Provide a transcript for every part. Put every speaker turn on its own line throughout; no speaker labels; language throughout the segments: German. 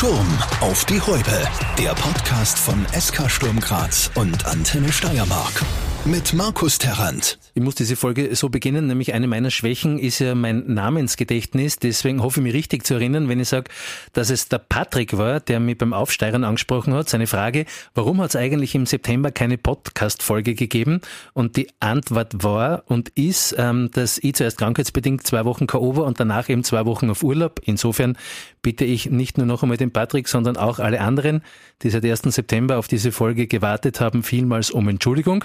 Sturm auf die Häupe. Der Podcast von SK Sturm Graz und Antenne Steiermark. Mit Markus Terrant.
Ich muss diese Folge so beginnen, nämlich eine meiner Schwächen ist ja mein Namensgedächtnis. Deswegen hoffe ich mich richtig zu erinnern, wenn ich sage, dass es der Patrick war, der mich beim Aufsteigern angesprochen hat. Seine Frage, warum hat es eigentlich im September keine Podcast-Folge gegeben? Und die Antwort war und ist, ähm, dass ich zuerst krankheitsbedingt zwei Wochen K.O. war und danach eben zwei Wochen auf Urlaub. Insofern bitte ich nicht nur noch einmal den Patrick, sondern auch alle anderen, die seit 1. September auf diese Folge gewartet haben, vielmals um Entschuldigung.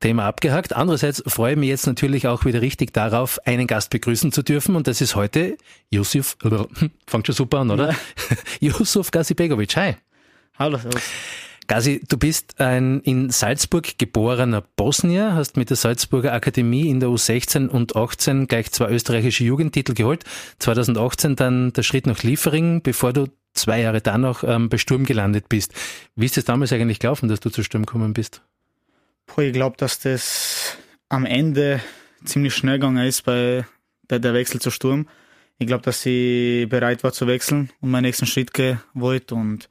Thema abgehakt. Andererseits freue ich mich jetzt natürlich auch wieder richtig darauf, einen Gast begrüßen zu dürfen und das ist heute Yusuf, fängt schon super an, oder? Ja. Yusuf Gazibegovic, hi.
Hallo, servus.
Gazi, du bist ein in Salzburg geborener Bosnier, hast mit der Salzburger Akademie in der U16 und 18 gleich zwei österreichische Jugendtitel geholt. 2018 dann der Schritt nach Liefering, bevor du zwei Jahre danach ähm, bei Sturm gelandet bist. Wie ist es damals eigentlich gelaufen, dass du zu Sturm gekommen bist?
Puh, ich glaube, dass das am Ende ziemlich schnell gegangen ist bei der, der Wechsel zu Sturm. Ich glaube, dass ich bereit war zu wechseln und meinen nächsten Schritt gehen wollte und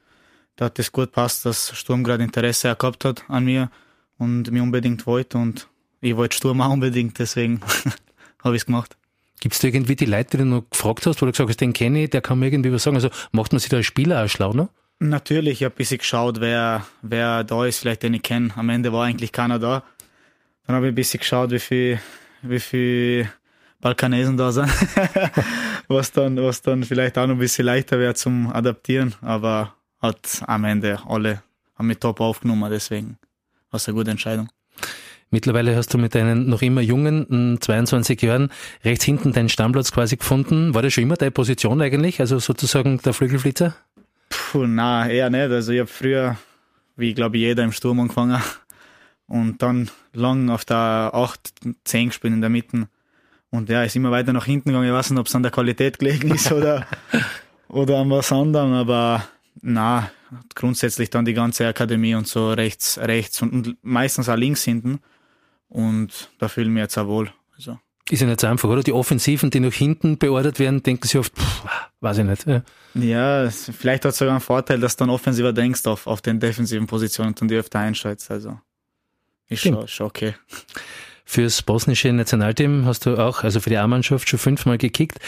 da hat es gut passt, dass Sturm gerade Interesse gehabt hat an mir und mir unbedingt wollte und ich wollte Sturm auch unbedingt, deswegen habe ich es gemacht.
Gibt es da irgendwie die Leute, die du noch gefragt hast, wo du gesagt hast, den kenne ich, der kann mir irgendwie was sagen? Also macht man sich da als Spieler auch schlau, ne?
Natürlich, ich habe ein bisschen geschaut, wer, wer da ist, vielleicht den ich kenne. Am Ende war eigentlich keiner da. Dann habe ich ein bisschen geschaut, wie viel, wie viel Balkanesen da sind. was, dann, was dann vielleicht auch noch ein bisschen leichter wäre zum Adaptieren. Aber hat am Ende alle haben mich top aufgenommen, deswegen war es eine gute Entscheidung.
Mittlerweile hast du mit deinen noch immer jungen 22 Jahren rechts hinten deinen Stammplatz quasi gefunden. War das schon immer deine Position eigentlich? Also sozusagen der Flügelflitzer?
Puh, na, eher nicht. Also ich habe früher, wie glaube ich jeder im Sturm angefangen und dann lang auf der 8, 10 gespielt in der Mitte. Und ja, ist immer weiter nach hinten gegangen. Ich weiß nicht, ob es an der Qualität gelegen ist oder, oder an was anderem, aber na, grundsätzlich dann die ganze Akademie und so rechts, rechts und, und meistens auch links hinten. Und da fühle ich mich jetzt auch wohl. Also.
Ist ja nicht so einfach, oder? Die Offensiven, die nach hinten beordert werden, denken sie oft, pff, weiß ich nicht. Ja,
ja vielleicht hat es sogar einen Vorteil, dass du dann offensiver denkst auf, auf den defensiven Positionen und die öfter einschaltest. Also ist schon, schon okay.
Fürs bosnische Nationalteam hast du auch, also für die A-Mannschaft, schon fünfmal gekickt.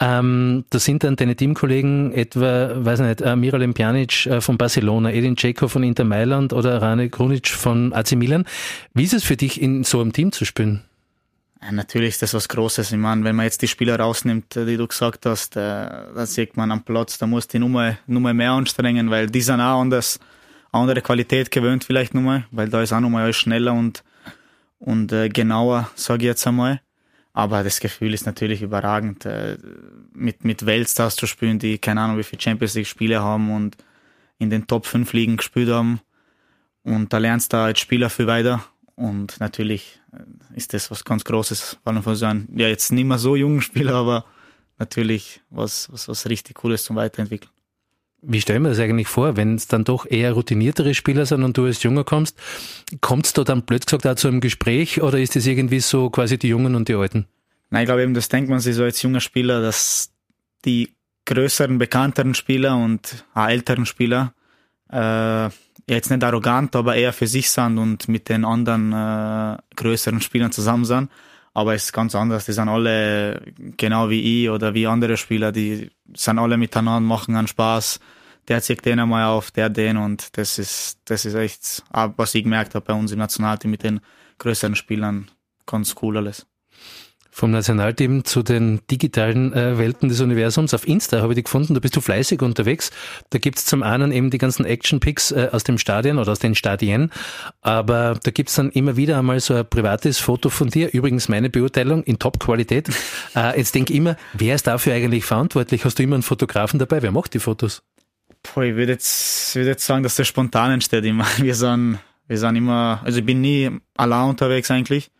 Ähm, da sind dann deine Teamkollegen etwa, weiß nicht, äh, Miralem Pjanic äh, von Barcelona, Edin Dzeko von Inter Mailand oder Rane Krunic von AC Milan. Wie ist es für dich, in so einem Team zu spielen?
Ja, natürlich ist das was Großes. Ich meine, wenn man jetzt die Spieler rausnimmt, die du gesagt hast, äh, da sieht man am Platz, da muss die Nummer, Nummer mehr anstrengen, weil die sind auch anders, andere Qualität gewöhnt vielleicht nochmal, weil da ist auch nochmal alles schneller und, und äh, genauer, sage ich jetzt einmal. Aber das Gefühl ist natürlich überragend, äh, mit, mit Weltstars zu spielen, die keine Ahnung, wie viele Champions League Spiele haben und in den Top 5 Ligen gespielt haben. Und da lernst du als Spieler viel weiter und natürlich äh, ist das was ganz Großes, vor allem von so einem, ja, jetzt nicht mehr so jungen Spieler, aber natürlich was, was, was richtig Cooles zum Weiterentwickeln.
Wie stellen wir das eigentlich vor, wenn es dann doch eher routiniertere Spieler sind und du als Junger kommst? Kommt es da dann blöd gesagt auch zu einem Gespräch oder ist es irgendwie so quasi die Jungen und die Alten?
Nein, ich glaube eben, das denkt man sich so als junger Spieler, dass die größeren, bekannteren Spieler und älteren Spieler äh, jetzt nicht arrogant, aber eher für sich sind und mit den anderen äh, größeren Spielern zusammen sind. Aber es ist ganz anders. Die sind alle genau wie ich oder wie andere Spieler, die sind alle miteinander, machen einen Spaß. Der zieht den einmal auf, der den und das ist, das ist echt, was ich gemerkt habe bei uns im Nationalteam mit den größeren Spielern, ganz cool alles
vom Nationalteam zu den digitalen äh, Welten des Universums. Auf Insta habe ich dich gefunden, da bist du fleißig unterwegs. Da gibt's zum einen eben die ganzen Action-Picks äh, aus dem Stadion oder aus den Stadien, aber da gibt's dann immer wieder einmal so ein privates Foto von dir. Übrigens meine Beurteilung in Top-Qualität. Äh, jetzt denke ich immer, wer ist dafür eigentlich verantwortlich? Hast du immer einen Fotografen dabei? Wer macht die Fotos?
Boah, ich würde jetzt, würd jetzt sagen, dass das spontan entsteht immer. Wir sind, wir sind immer, also ich bin nie allein unterwegs eigentlich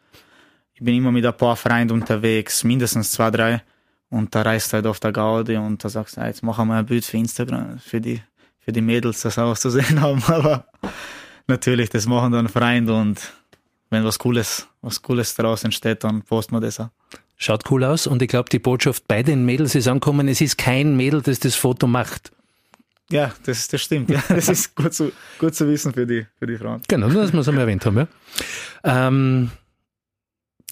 ich bin immer mit ein paar Freunden unterwegs, mindestens zwei, drei. Und da reist halt auf der Gaudi und da sagst du, jetzt machen wir ein Bild für Instagram, für die, für die Mädels, das auszusehen haben. Aber natürlich, das machen dann Freunde und wenn was Cooles, was Cooles daraus entsteht, dann posten wir das auch.
Schaut cool aus und ich glaube, die Botschaft bei den Mädels ist angekommen, es ist kein Mädel, das das Foto macht.
Ja, das, das stimmt. Ja, das ist gut zu, gut zu wissen für die, für die Frauen.
Genau, nur dass wir es einmal erwähnt haben. Ja. Ähm,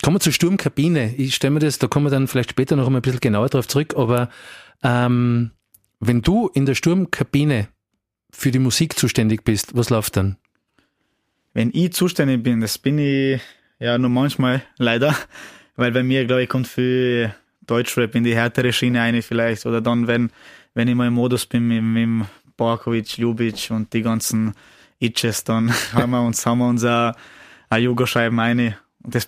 kommen wir zur Sturmkabine. Ich stelle mir das, da kommen wir dann vielleicht später noch einmal ein bisschen genauer drauf zurück, aber ähm, wenn du in der Sturmkabine für die Musik zuständig bist, was läuft dann?
Wenn ich zuständig bin, das bin ich ja nur manchmal leider, weil bei mir, glaube ich, kommt viel Deutschrap in die härtere Schiene eine vielleicht oder dann, wenn wenn ich mal im Modus bin mit, mit Borkovic, Ljubic und die ganzen Itches, dann haben wir uns, haben wir uns eine, eine Jugoscheiben eine. Und das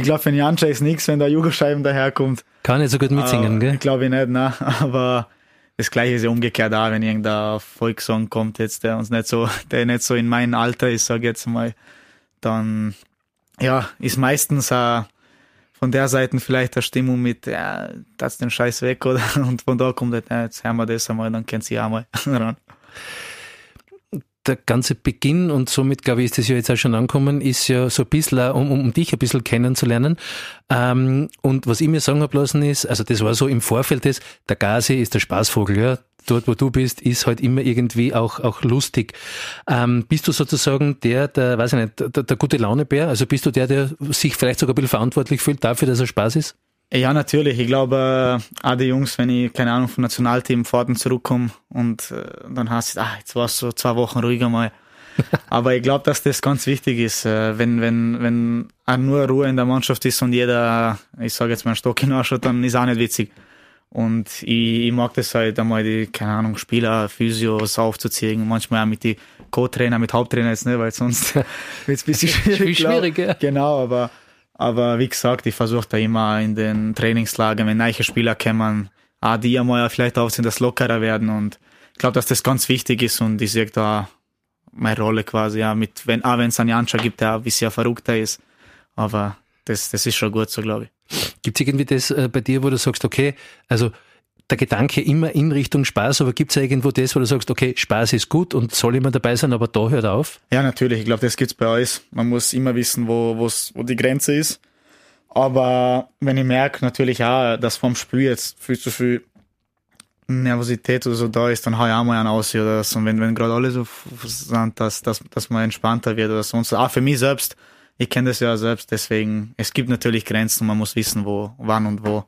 ich glaube, für Janscha ist nichts, wenn da Jugoscheiben daherkommt.
Kann nicht so gut mitsingen, uh, gell?
Glaube ich nicht, ne? Aber das gleiche ist ja umgekehrt da, wenn irgendein Volkssong kommt jetzt, der uns nicht so, der nicht so in meinem Alter ist, sag ich jetzt mal, dann, ja, ist meistens ein, von der Seite vielleicht eine Stimmung mit, ja, das den Scheiß weg, oder? Und von da kommt halt, ja, jetzt hören wir das einmal, dann kennt sie auch mal ran.
Der ganze Beginn und somit, glaube ich, ist das ja jetzt auch schon angekommen, ist ja so ein bisschen, um, um dich ein bisschen kennenzulernen. Ähm, und was ich mir sagen habe lassen ist, also das war so im Vorfeld des, der Gase ist der Spaßvogel, ja dort, wo du bist, ist halt immer irgendwie auch, auch lustig. Ähm, bist du sozusagen der, der, weiß ich nicht, der, der gute Launebär? Also bist du der, der sich vielleicht sogar ein bisschen verantwortlich fühlt dafür, dass er Spaß ist?
Ja, natürlich. Ich glaube, äh, auch die Jungs, wenn ich, keine Ahnung, vom Nationalteam Fahrten zurückkomme und äh, dann hast du, ah, jetzt war es so zwei Wochen ruhiger mal. Aber ich glaube, dass das ganz wichtig ist, äh, wenn, wenn, wenn auch nur Ruhe in der Mannschaft ist und jeder, ich sage jetzt mal, einen Stock hinausschaut, dann ist auch nicht witzig. Und ich, ich mag das halt einmal die, keine Ahnung, Spieler, Physios aufzuziehen, manchmal auch mit die Co-Trainer, mit Haupttrainer jetzt nicht, weil sonst wird es ein bisschen schwierig.
schwierig, ja.
Genau, aber, aber wie gesagt, ich versuche da immer in den Trainingslagern, wenn neue Spieler kommen, auch die einmal vielleicht aufsehen, dass lockerer werden und ich glaube, dass das ganz wichtig ist und ich sehe da meine Rolle quasi, ja, mit, wenn, auch wenn es einen Janscha gibt, der ein bisschen verrückter ist, aber das, das ist schon gut so, glaube ich.
Gibt es irgendwie das äh, bei dir, wo du sagst, okay, also der Gedanke immer in Richtung Spaß, aber gibt es irgendwo das, wo du sagst, okay, Spaß ist gut und soll immer dabei sein, aber da hört auf?
Ja, natürlich. Ich glaube, das gibt's bei euch. Man muss immer wissen, wo, wo die Grenze ist. Aber wenn ich merke natürlich auch, dass vom Spiel jetzt viel zu viel Nervosität oder so da ist, dann hau ich auch mal einen aus oder so. Und wenn, wenn gerade alle so sind, dass, dass, dass man entspannter wird oder sonst. Auch für mich selbst ich kenne das ja selbst, deswegen, es gibt natürlich Grenzen man muss wissen, wo, wann und wo.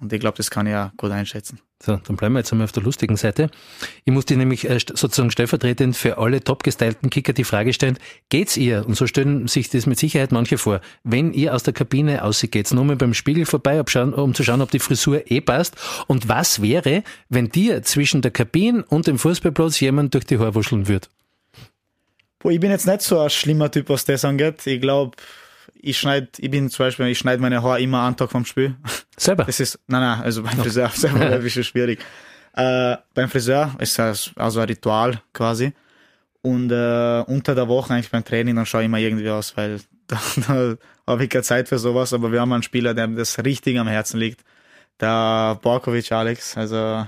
Und ich glaube, das kann ich ja gut einschätzen.
So, dann bleiben wir jetzt einmal auf der lustigen Seite. Ich muss dir nämlich äh, sozusagen stellvertretend für alle topgestylten Kicker die Frage stellen, geht's ihr? Und so stellen sich das mit Sicherheit manche vor. Wenn ihr aus der Kabine ausgeht, nur mal beim Spiegel vorbei, um zu schauen, ob die Frisur eh passt. Und was wäre, wenn dir zwischen der Kabine und dem Fußballplatz jemand durch die Haare wuscheln würde?
Boah, ich bin jetzt nicht so ein schlimmer Typ, was das angeht. Ich glaube, ich schneide, ich bin zum Beispiel, ich schneide meine Haare immer am Tag vom Spiel.
Selber?
Das ist, nein, nein, also beim Friseur selber wäre ein bisschen schwierig. Äh, beim Friseur ist das also ein Ritual quasi. Und äh, unter der Woche eigentlich beim Training, dann schaue ich immer irgendwie aus, weil da, da habe ich keine Zeit für sowas. Aber wir haben einen Spieler, der das richtig am Herzen liegt. Der Borkovic Alex. Also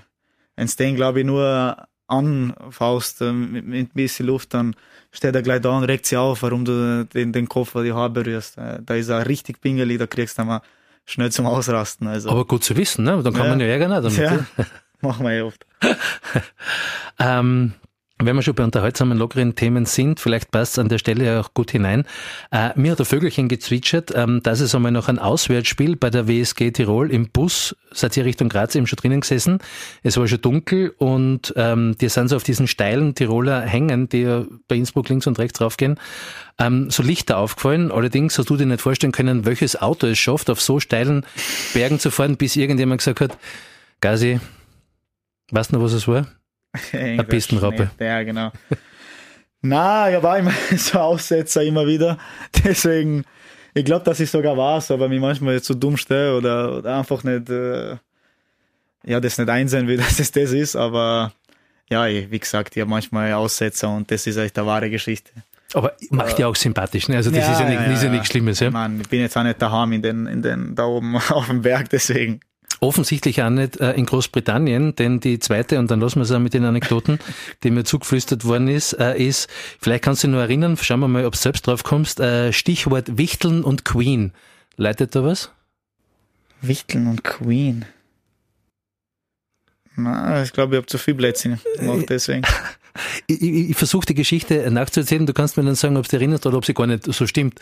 wenn es den, glaube ich, nur anfaust äh, mit, mit ein bisschen Luft, dann steht er gleich da und regt sich auf, warum du den, den Koffer die Haare berührst. Äh, da ist er richtig pingelig, da kriegst du mal schnell zum Ausrasten. Also.
Aber gut zu wissen, ne? Dann kann ja. man ja ärgern damit. Ja,
machen wir ja oft.
ähm, wenn wir schon bei unterhaltsamen, lockeren Themen sind, vielleicht passt es an der Stelle ja auch gut hinein. Äh, mir hat ein Vögelchen gezwitschert, ähm, dass es einmal noch ein Auswärtsspiel bei der WSG Tirol im Bus, seid ihr Richtung Graz eben schon drinnen gesessen. Es war schon dunkel und ähm, die sind so auf diesen steilen Tiroler Hängen, die ja bei Innsbruck links und rechts raufgehen, ähm, so Lichter aufgefallen. Allerdings hast du dir nicht vorstellen können, welches Auto es schafft, auf so steilen Bergen zu fahren, bis irgendjemand gesagt hat, Gazi, weißt du noch, was es war? Eine Pistenraupe.
Ja, genau. Na, ich war immer so Aussetzer immer wieder. Deswegen, ich glaube, dass ich sogar war, aber mich manchmal zu dumm stehe oder, oder, einfach nicht, äh, ja, das nicht einsehen will, dass es das ist. Aber ja, wie gesagt, ich habe manchmal Aussetzer und das ist echt eine wahre Geschichte.
Aber macht ja auch sympathisch, ne? Also das ja, ist ja, nicht, ja, ja nichts Schlimmes, ja.
Mann, ich bin jetzt auch nicht daheim in den, in den, da oben auf dem Berg, deswegen.
Offensichtlich auch nicht äh, in Großbritannien, denn die zweite, und dann lassen wir es auch mit den Anekdoten, die mir zugeflüstert worden ist, äh, ist, vielleicht kannst du dich nur erinnern, schauen wir mal, ob du selbst drauf kommst, äh, Stichwort Wichteln und Queen. Leitet da was?
Wichteln und Queen. Na, ich glaube, ich habe zu viel Blödsinn gemacht, deswegen.
Ich, ich, ich versuche die Geschichte nachzuerzählen. Du kannst mir dann sagen, ob es dir erinnert oder ob sie gar nicht so stimmt.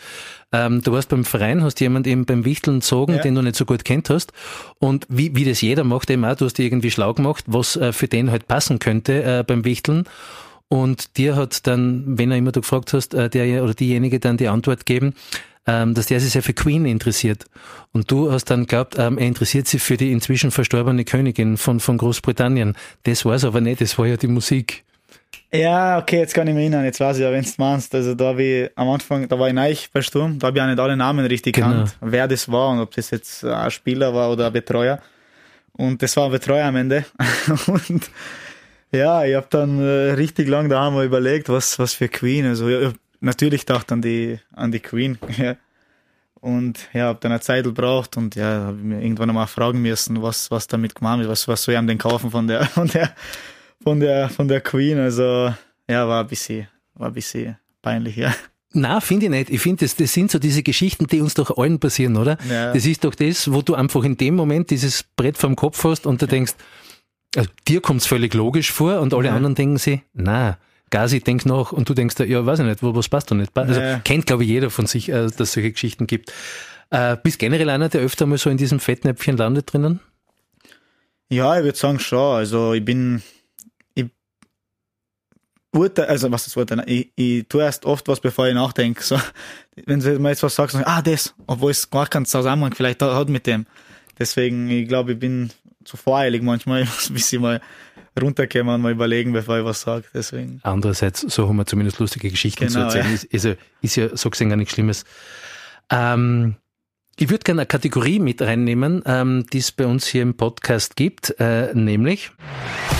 Ähm, du warst beim Verein, hast jemand eben beim Wichteln gezogen, ja. den du nicht so gut kennt hast. Und wie, wie das jeder macht, eben auch, du hast dir irgendwie schlau gemacht, was äh, für den halt passen könnte äh, beim Wichteln. Und dir hat dann, wenn er immer du gefragt hast, äh, der oder diejenige dann die Antwort geben, ähm, dass der sich sehr für Queen interessiert. Und du hast dann glaubt, ähm, er interessiert sich für die inzwischen verstorbene Königin von, von Großbritannien. Das war es aber nicht, das war ja die Musik.
Ja, okay, jetzt kann ich mich erinnern, jetzt weiß ich ja, wenn du meinst. Also da habe ich am Anfang, da war ich neu bei Sturm, da habe ich auch nicht alle Namen richtig genau. kannt, wer das war und ob das jetzt ein Spieler war oder ein Betreuer. Und das war ein Betreuer am Ende. und ja, ich habe dann äh, richtig lang da wir überlegt, was, was für Queen. Also ich, natürlich dachte an die, an die Queen. Ja. Und ja, habe dann eine Zeit gebraucht und ja, habe mir irgendwann einmal fragen müssen, was, was damit gemacht wird, was, was soll ich an den kaufen von der, von der, von der, von der Queen. Also ja, war ein bisschen, war ein bisschen peinlich, ja.
Na, finde ich nicht. Ich finde, das, das sind so diese Geschichten, die uns doch allen passieren, oder? Ja. Das ist doch das, wo du einfach in dem Moment dieses Brett vom Kopf hast und du denkst, also, dir kommt es völlig logisch vor und alle ja. anderen denken sich, na, Gazi denkt noch und du denkst, ja, weiß ich nicht, was passt da nicht. Also ja. kennt, glaube ich, jeder von sich, äh, dass es solche Geschichten gibt. Äh, bist generell einer, der öfter mal so in diesem Fettnäpfchen landet drinnen?
Ja, ich würde sagen schon. Also ich bin, urteile, also was ist Urteil? Ich, ich tue erst oft was, bevor ich nachdenke. So, wenn du mir jetzt was sagst, ah, das, obwohl es gar keinen Zusammenhang vielleicht hat mit dem. Deswegen, ich glaube, ich bin zu voreilig manchmal. Ich muss ein bisschen mal runterkommen und mal überlegen, bevor ich was sage. Deswegen.
Andererseits, so haben wir zumindest lustige Geschichten genau, zu erzählen. Ja. Ist, ist, ja, ist ja so gesehen gar nichts Schlimmes. Ähm, ich würde gerne eine Kategorie mit reinnehmen, ähm, die es bei uns hier im Podcast gibt, äh, nämlich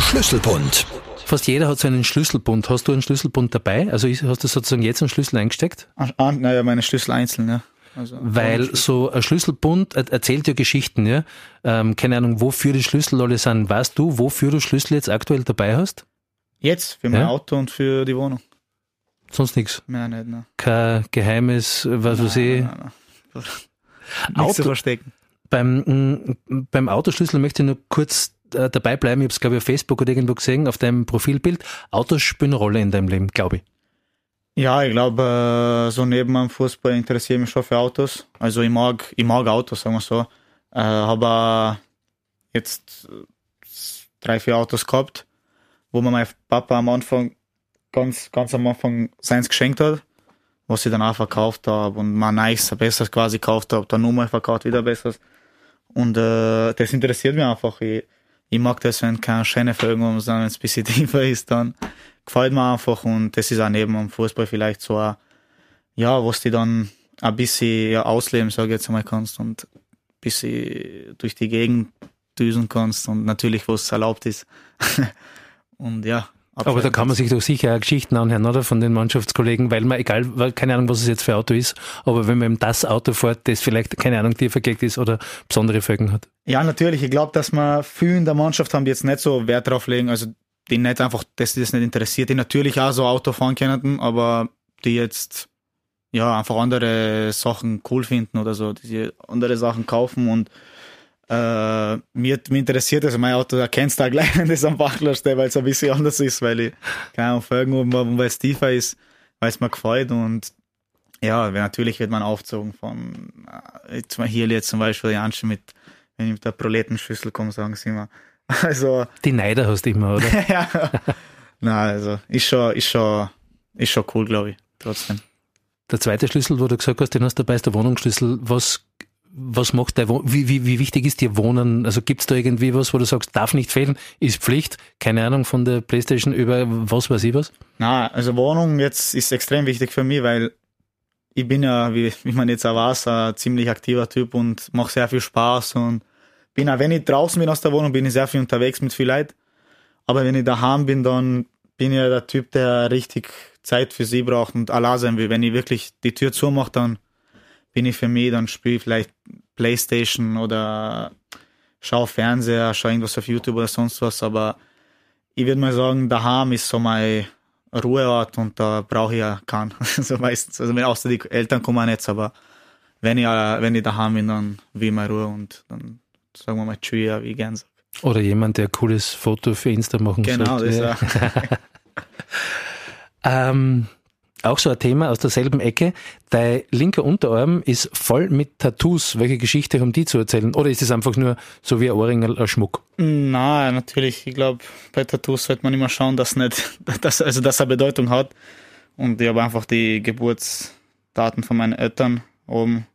Schlüsselbund.
Fast jeder hat so einen Schlüsselbund. Hast du einen Schlüsselbund dabei? Also hast du sozusagen jetzt einen Schlüssel eingesteckt?
Ah, ah naja, meine Schlüssel einzeln, ja.
Also, Weil so ein Schlüsselbund erzählt ja Geschichten, ja. Ähm, keine Ahnung, wofür die Schlüssel alle sind. Weißt du, wofür du Schlüssel jetzt aktuell dabei hast?
Jetzt, für mein ja? Auto und für die Wohnung.
Sonst nichts?
Mehr nicht, ne.
Kein geheimes, was weiß ich. Nein, nein.
Auto, zu verstecken.
Beim, beim Autoschlüssel möchte ich nur kurz äh, dabei bleiben. Ich habe es, glaube ich, auf Facebook oder irgendwo gesehen, auf deinem Profilbild. Autos spielen eine Rolle in deinem Leben, glaube ich.
Ja, ich glaube, äh, so neben meinem Fußball interessiere ich mich schon für Autos. Also ich mag, ich mag Autos, sagen wir so. Äh, habe jetzt drei, vier Autos gehabt, wo mir mein Papa am Anfang, ganz, ganz am Anfang seins geschenkt hat, was ich dann auch verkauft habe und mal nice, ein besseres quasi gekauft habe, dann nochmal verkauft, wieder besseres. Und äh, das interessiert mich einfach. Ich, ich mag das, wenn keine schöne Folgen haben, sondern wenn es ein bisschen tiefer ist, dann gefällt mir einfach und das ist auch neben dem Fußball vielleicht so ein, ja, was die dann ein bisschen ja, ausleben, sage ich jetzt einmal kannst und ein bisschen durch die Gegend düsen kannst und natürlich, was erlaubt ist. und ja.
Aber da kann man sich doch sicher auch Geschichten anhören, oder? Von den Mannschaftskollegen, weil man, egal, weil, keine Ahnung, was es jetzt für Auto ist, aber wenn man eben das Auto fährt, das vielleicht, keine Ahnung, dir verkehrt ist oder besondere Folgen hat.
Ja, natürlich. Ich glaube, dass man viele in der Mannschaft haben, die jetzt nicht so Wert drauf legen. Also die nicht einfach, dass die das nicht interessiert, die natürlich auch so Auto fahren können, aber die jetzt ja einfach andere Sachen cool finden oder so, die andere Sachen kaufen und äh, mir, mir interessiert also mein Auto, erkennst du auch gleich, wenn das am Bachler steht, weil es ein bisschen anders ist, weil ich keine Ahnung, Folgen oben, weil es tiefer ist, weil es mir gefällt und ja, natürlich wird man aufgezogen von äh, jetzt mal hier jetzt zum Beispiel die mit, wenn ich mit der Proletenschüssel komme, sagen sie immer, Also.
Die Neider hast du immer, oder?
ja. Nein, also ist schon, ist schon, ist schon cool, glaube ich, trotzdem.
Der zweite Schlüssel, wo du gesagt hast, den hast du dabei, ist der Wohnungsschlüssel. Was, was macht der, wie, wie, wie wichtig ist dir Wohnen? Also gibt es da irgendwie was, wo du sagst, darf nicht fehlen, ist Pflicht? Keine Ahnung, von der Playstation über was weiß ich was?
Na, also Wohnung jetzt ist extrem wichtig für mich, weil ich bin ja, wie, wie man jetzt auch weiß, ein ziemlich aktiver Typ und mache sehr viel Spaß und bin auch, wenn ich draußen bin aus der Wohnung, bin ich sehr viel unterwegs mit viel Leid. Aber wenn ich daheim bin, dann bin ich ja der Typ, der richtig Zeit für sie braucht und allein sein will. Wenn ich wirklich die Tür zumache, dann bin ich für mich, dann spiele ich vielleicht Playstation oder schaue Fernseher, schaue irgendwas auf YouTube oder sonst was. Aber ich würde mal sagen, daheim ist so mein Ruheort und da brauche ich ja keinen. so meistens. Also wenn außer die Eltern kommen jetzt, aber wenn ich, wenn ich daheim bin, dann will ich meine Ruhe und dann sagen wir mal Tschüss, wie ich gern sage.
Oder jemand, der ein cooles Foto für Insta machen
Genau,
sollte.
das ist auch.
Ähm, auch so ein Thema aus derselben Ecke. Dein linker Unterarm ist voll mit Tattoos. Welche Geschichte haben die zu erzählen? Oder ist es einfach nur so wie ein Ohrringel, ein Schmuck?
Na, natürlich. Ich glaube, bei Tattoos sollte man immer schauen, dass nicht, dass, also dass er Bedeutung hat. Und ich habe einfach die Geburtsdaten von meinen Eltern oben,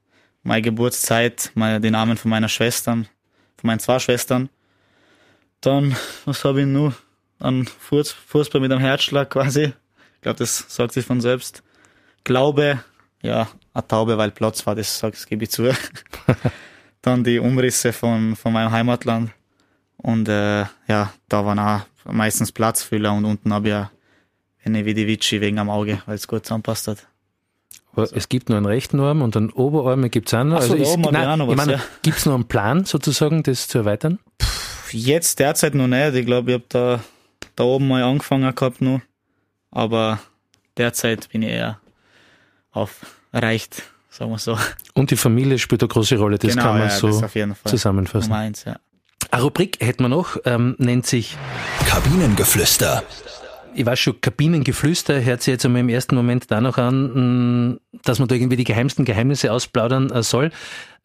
meine Geburtszeit, meine, die Namen von meiner Schwestern, von meinen zwei Schwestern. Dann, was habe ich nur? Fuß, Fußball mit einem Herzschlag quasi. Ich glaube, das sagt sich von selbst. Glaube, ja, eine Taube, weil Platz war, das, das gebe ich zu. Dann die Umrisse von, von meinem Heimatland. Und äh, ja, da waren auch meistens Platzfüller und unten habe ich ja eine wie die Vici wegen am Auge, weil es gut zusammenpasst hat.
Aber es gibt nur einen rechten Arm und einen Oberarm gibt es auch noch.
Ach so, da
ist,
oben hab ich auch noch
ich meine,
ja.
gibt es noch einen Plan sozusagen, das zu erweitern?
Jetzt derzeit noch nicht. Ich glaube, ich habe da, da oben mal angefangen gehabt noch. Aber derzeit bin ich eher auf erreicht, sagen wir so.
Und die Familie spielt eine große Rolle, das kann man
Genau, ja,
so
das auf jeden Fall.
zusammenfassen.
Nummer eins, ja.
Eine Rubrik hätten wir noch, ähm, nennt sich,
Kabinengeflüster.
Ich weiß schon, Kabinengeflüster, hört sich jetzt einmal im ersten Moment danach an, mh, dass man da irgendwie die geheimsten Geheimnisse ausplaudern äh, soll.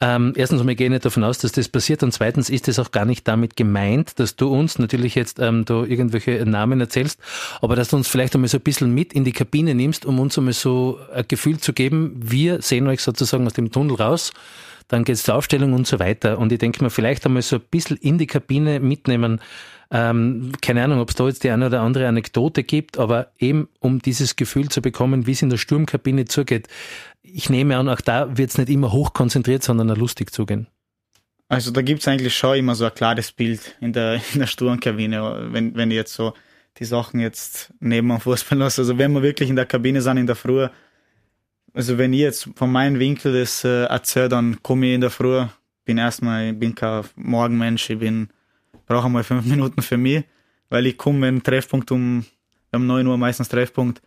Ähm, erstens einmal gehe ich nicht davon aus, dass das passiert und zweitens ist es auch gar nicht damit gemeint, dass du uns natürlich jetzt ähm, da irgendwelche Namen erzählst, aber dass du uns vielleicht einmal so ein bisschen mit in die Kabine nimmst, um uns einmal so ein Gefühl zu geben, wir sehen euch sozusagen aus dem Tunnel raus, dann geht's zur Aufstellung und so weiter. Und ich denke mir, vielleicht einmal so ein bisschen in die Kabine mitnehmen. Ähm, keine Ahnung, ob es da jetzt die eine oder andere Anekdote gibt, aber eben um dieses Gefühl zu bekommen, wie es in der Sturmkabine zugeht. Ich nehme an, auch da wird es nicht immer hochkonzentriert, sondern lustig zugehen.
Also da gibt's eigentlich schon immer so ein klares Bild in der, in der Sturmkabine, wenn, wenn jetzt so die Sachen jetzt neben am Fußball lasse. Also wenn wir wirklich in der Kabine sind in der Früh, also wenn ich jetzt von meinem Winkel das äh, erzähle, dann komme ich in der Früh, bin erstmal, ich bin kein Morgenmensch, ich bin, brauche mal fünf Minuten für mich, weil ich komme in Treffpunkt um, wir haben 9 Uhr meistens Treffpunkt,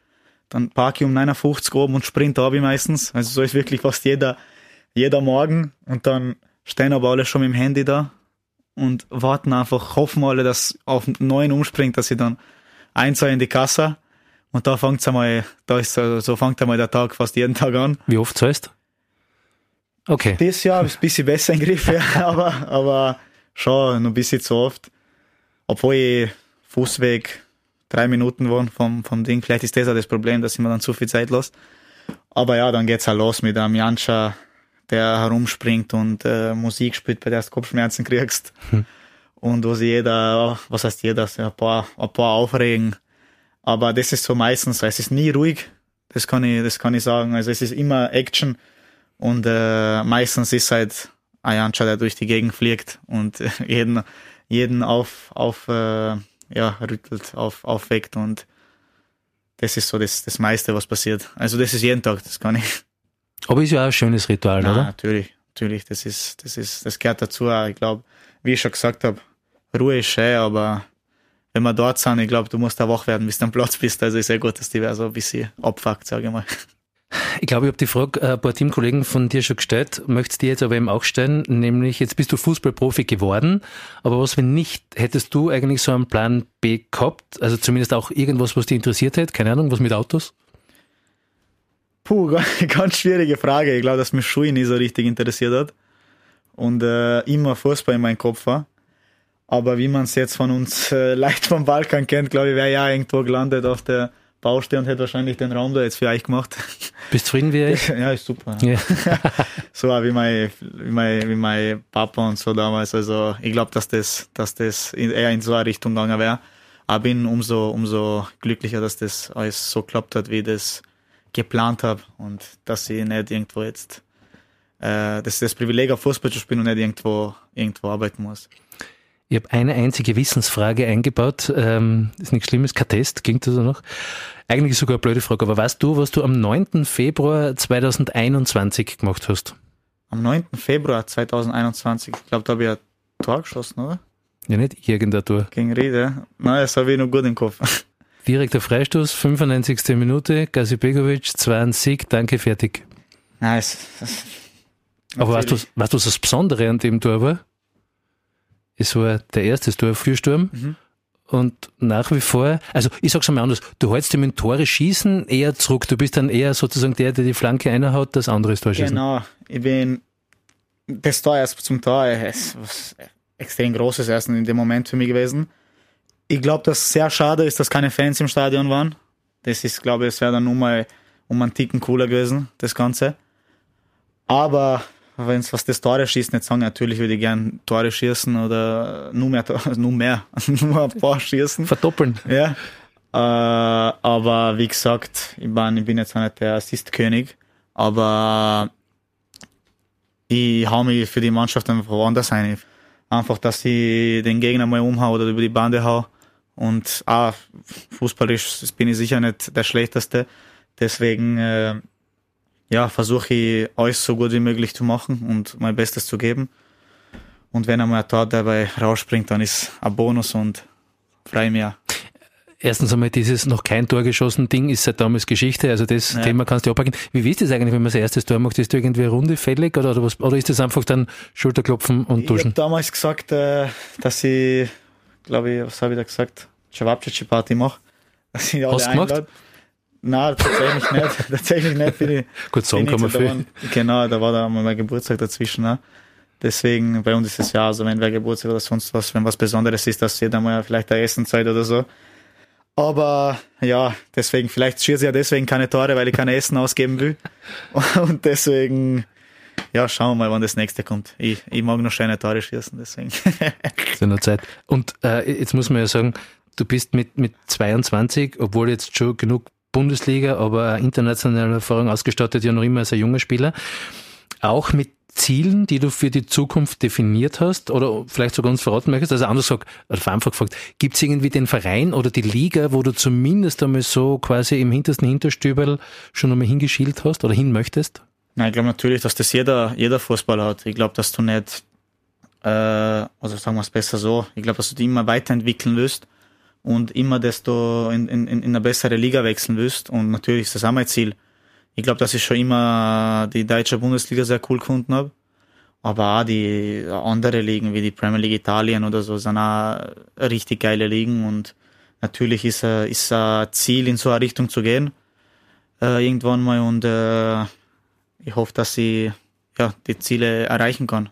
dann parke ich um 59 oben und sprint ab ich meistens. Also so ist wirklich fast jeder, jeder Morgen und dann stehen aber alle schon mit dem Handy da und warten einfach, hoffen alle, dass auf 9 umspringt, dass sie dann eins in die Kasse und da fängt's einmal, da ist so, so fängt einmal der Tag fast jeden Tag an.
Wie oft zahlst Okay.
Das Jahr ist ein bisschen besser im Griff, ja, aber, aber schon noch ein bisschen zu oft. Obwohl ich Fußweg drei Minuten wohne vom, vom Ding. Vielleicht ist das auch das Problem, dass ich mir dann zu viel Zeit lasse. Aber ja, dann geht's halt los mit einem Janscha, der herumspringt und äh, Musik spielt, bei der du Kopfschmerzen kriegst. Und wo sich jeder, was heißt jeder, ein paar, ein paar aufregen. Aber das ist so meistens, es ist nie ruhig. Das kann ich, das kann ich sagen. Also es ist immer Action. Und äh, meistens ist halt ein Janscha, der durch die Gegend fliegt und jeden, jeden auf, auf äh, ja, rüttelt, auf, aufweckt und das ist so das, das meiste, was passiert. Also das ist jeden Tag, das kann ich.
Aber ist ja auch ein schönes Ritual,
Nein,
oder?
natürlich, natürlich, das ist, das ist, das gehört dazu. auch. Ich glaube, wie ich schon gesagt habe, Ruhe ist schön, aber wenn wir dort sind, ich glaube, du musst da wach werden, bis du am Platz bist. Also ist sehr gut, dass die so ein bisschen abfuckt, sage ich mal.
Ich glaube, ich habe die Frage äh, ein paar Teamkollegen von dir schon gestellt, möchtest dir jetzt aber eben auch stellen, nämlich jetzt bist du Fußballprofi geworden, aber was wenn nicht, hättest du eigentlich so einen Plan B gehabt, also zumindest auch irgendwas, was dich interessiert hätte, keine Ahnung, was mit Autos?
Puh, ganz schwierige Frage. Ich glaube, dass mich Schuhe nie so richtig interessiert hat und äh, immer Fußball in meinem Kopf war. Aber wie man es jetzt von uns äh, leicht vom Balkan kennt, glaube ich, wäre ja irgendwo gelandet auf der Baustelle und hätte wahrscheinlich den Raum da jetzt für euch gemacht.
Bist du zufrieden wie ich?
ja, ist super.
Ja.
so auch wie mein, wie mein, wie mein Papa und so damals. Also ich glaube, dass das, dass das eher in so eine Richtung gegangen wäre. Aber bin umso, umso glücklicher, dass das alles so klappt hat, wie ich das geplant habe und dass ich nicht irgendwo jetzt äh, das, das Privileg auf Fußball zu spielen und nicht irgendwo, irgendwo arbeiten muss.
Ich habe eine einzige Wissensfrage eingebaut. Ähm, ist nichts Schlimmes, kein Test, klingt das auch noch. Eigentlich ist sogar eine blöde Frage, aber weißt du, was du am 9. Februar 2021 gemacht hast?
Am 9. Februar 2021, ich glaube, da habe ich ein Tor geschossen, oder?
Ja, nicht irgendein Tor.
Gegen Riede. Nein, das habe ich noch gut im Kopf.
Direkter Freistoß, 95. Minute, Gazi Begovic, 2 Sieg, danke, fertig.
Es,
Aber weißt du, weißt du, was das Besondere an dem Tor war? Es war der erste Tor für Sturm. Mhm. Und nach wie vor, also ich sag's einmal anders, du hältst dem Tore schießen eher zurück. Du bist dann eher sozusagen der, der die Flanke einhaut, das andere ist Tor schießen.
Genau, ich bin das Tor erst zum Tor ist was extrem Großes erst in dem Moment für mich gewesen. Ich glaube, dass sehr schade ist, dass keine Fans im Stadion waren. Das ist, glaube ich, es wäre dann nur mal um einen Ticken cooler gewesen, das Ganze. Aber wenn es was das Tore schießt, nicht sagen, natürlich würde ich gern Tore schießen oder nur mehr, nur mehr, nur ein paar schießen.
Verdoppeln.
Ja. Äh, aber wie gesagt, ich, mein, ich bin jetzt auch nicht der Assist-König, aber ich hau mich für die Mannschaft einfach woanders ein. Einfach, dass ich den Gegner mal umhau oder über die Bande hau. Und ah, fußballisch bin ich sicher nicht der Schlechteste. Deswegen äh, ja, versuche ich alles so gut wie möglich zu machen und mein Bestes zu geben. Und wenn einmal ein Tor dabei rausspringt, dann ist ein Bonus und frei mehr.
Erstens einmal dieses noch kein Tor geschossen Ding ist seit damals Geschichte, also das ja. Thema kannst du abpacken. Wie ist das eigentlich, wenn man das erste Tor macht? Ist du irgendwie Runde fällig oder, oder, was, oder ist das einfach dann Schulterklopfen und duschen?
Ich habe damals gesagt, äh, dass ich, glaube ich, was habe ich da gesagt, Cevapcici-Party mache.
Hast du gemacht?
Nein, tatsächlich nicht. tatsächlich nicht. Bin ich,
Gut, sagen kann man viel.
Genau, da war da mal mein Geburtstag dazwischen. Ne? Deswegen, bei uns ist es ja, also wenn wer Geburtstag oder sonst was, wenn was Besonderes ist, dass jeder mal vielleicht eine Essenzeit oder so. Aber ja, deswegen, vielleicht schieße ich ja deswegen keine Tore, weil ich keine Essen ausgeben will. Und deswegen, ja, schauen wir mal, wann das nächste kommt. Ich, ich mag noch schöne Tore schießen, deswegen.
ist ja noch Zeit. Und äh, jetzt muss man ja sagen, du bist mit, mit 22, obwohl jetzt schon genug Bundesliga, aber internationale Erfahrung ausgestattet, ja noch immer als ein junger Spieler. Auch mit Zielen, die du für die Zukunft definiert hast oder vielleicht sogar uns verraten möchtest? Also anders gesagt, oder einfach gefragt, gibt es irgendwie den Verein oder die Liga, wo du zumindest einmal so quasi im hintersten Hinterstübel schon einmal hingeschielt hast oder hin möchtest?
Nein, ich glaube natürlich, dass das jeder, jeder Fußballer hat. Ich glaube, dass du nicht, äh, also sagen wir es besser so, ich glaube, dass du dich immer weiterentwickeln wirst und immer desto in, in, in eine bessere Liga wechseln willst. Und natürlich ist das auch mein Ziel. Ich glaube, dass ich schon immer die deutsche Bundesliga sehr cool gefunden habe. Aber auch die andere Ligen wie die Premier League Italien oder so sind auch richtig geile Ligen. Und natürlich ist, äh, ist ein Ziel, in so eine Richtung zu gehen. Äh, irgendwann mal. Und äh, ich hoffe, dass ich ja, die Ziele erreichen kann.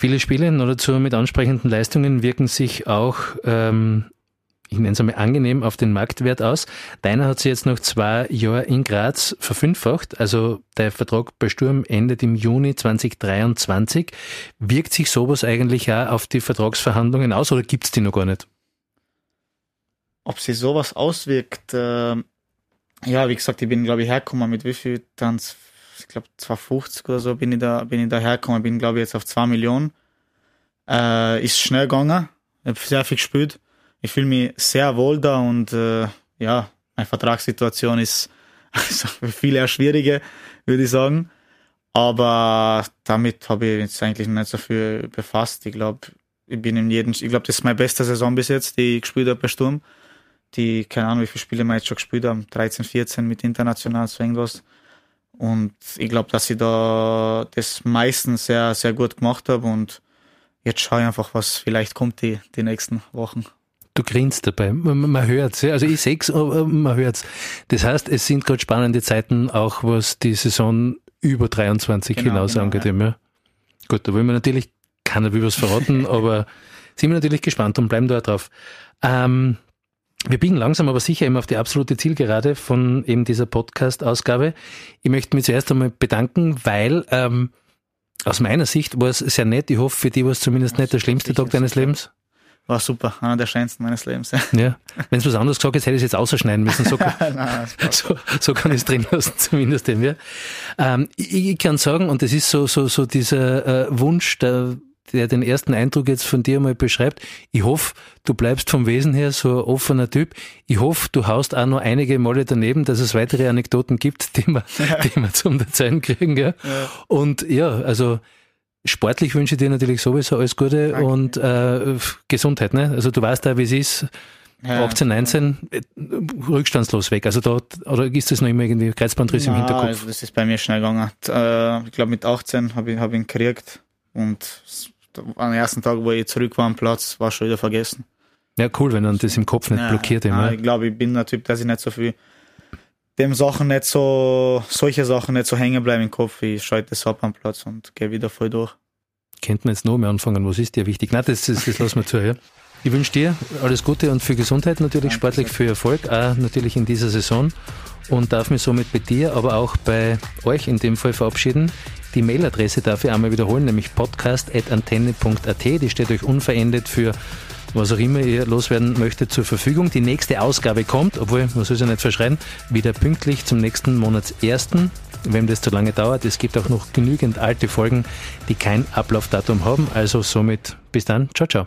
Viele Spiele nur dazu mit ansprechenden Leistungen wirken sich auch, ähm, ich nenne es einmal angenehm, auf den Marktwert aus. Deiner hat sich jetzt noch zwei Jahre in Graz verfünffacht. Also der Vertrag bei Sturm endet im Juni 2023. Wirkt sich sowas eigentlich auch auf die Vertragsverhandlungen aus oder gibt es die noch gar nicht?
Ob sich sowas auswirkt, äh, ja, wie gesagt, ich bin, glaube ich, hergekommen mit wie viel dann ich glaube 250 oder so bin ich da, bin ich da bin glaube ich jetzt auf 2 Millionen. Äh, ist schnell gegangen, habe sehr viel gespielt. Ich fühle mich sehr wohl da und äh, ja, meine Vertragssituation ist also für viele eher schwierige, würde ich sagen. Aber damit habe ich jetzt eigentlich nicht so viel befasst. Ich glaube, ich bin in jedem, ich glaube, das ist meine beste Saison bis jetzt, die ich gespielt habe bei Sturm. Die, keine Ahnung, wie viele Spiele wir jetzt schon gespielt haben, 13, 14 mit international, so irgendwas. Und ich glaube, dass ich da das meistens sehr, sehr gut gemacht habe und jetzt schaue ich einfach, was vielleicht kommt die, die nächsten Wochen.
Du grinst dabei, man, man hört's, ja. also ich sehe es, man hört's. Das heißt, es sind gerade spannende Zeiten, auch was die Saison über 23 genau, hinaus genau, angeht. Ja. Gut, da wollen wir natürlich keiner will was verraten, aber sind wir natürlich gespannt und bleiben da drauf. Ähm, wir biegen langsam aber sicher immer auf die absolute Zielgerade von eben dieser Podcast-Ausgabe. Ich möchte mich zuerst einmal bedanken, weil ähm, aus meiner Sicht war es sehr nett. Ich hoffe, für dich war es zumindest nicht der schlimmste Tag deines Lebens.
War super, einer der schönsten meines Lebens.
Ja, ja. wenn es was anderes gesagt hätte, hätte ich es jetzt ausschneiden müssen. So, Nein, so, so, kann ich es drin lassen, zumindest dem, ja. Ähm, ich, ich, kann sagen, und das ist so, so, so dieser äh, Wunsch der der den ersten Eindruck jetzt von dir mal beschreibt. Ich hoffe, du bleibst vom Wesen her so ein offener Typ. Ich hoffe, du haust auch noch einige Male daneben, dass es weitere Anekdoten gibt, die wir, ja. die wir zum Erzählen kriegen. Ja. ja. Und ja, also sportlich wünsche ich dir natürlich sowieso alles Gute Danke. und äh, Gesundheit. Ne? Also du weißt da, wie es ist. Ja, 18, 19, ja. rückstandslos weg. Also dort, oder ist das noch immer irgendwie Kreuzbandriss im Hinterkopf?
Also das ist bei mir schnell gegangen. Äh, ich glaube mit 18 habe ich, hab ich ihn gekriegt und am ersten Tag, wo ich zurück war am Platz, war schon wieder vergessen.
Ja, cool, wenn dann das im Kopf nicht
ja,
blockiert
immer.
Ja,
ich glaube, ich bin der Typ, dass ich nicht so viel dem Sachen nicht so, solche Sachen nicht so hängen bleiben im Kopf. Ich schalte das ab am Platz und gehe wieder voll durch.
Könnten wir jetzt noch mehr anfangen? Was ist dir wichtig? Nein, das, das, das lassen wir zu. Ja. Ich wünsche dir alles Gute und viel Gesundheit natürlich, sportlich viel Erfolg, auch natürlich in dieser Saison und darf mich somit bei dir, aber auch bei euch in dem Fall verabschieden. Die Mailadresse darf ich einmal wiederholen, nämlich podcast.antenne.at. Die steht euch unverändert für was auch immer ihr loswerden möchtet zur Verfügung. Die nächste Ausgabe kommt, obwohl, man soll es ja nicht verschreien, wieder pünktlich zum nächsten Monatsersten. Wenn das zu lange dauert, es gibt auch noch genügend alte Folgen, die kein Ablaufdatum haben. Also somit bis dann. Ciao, ciao.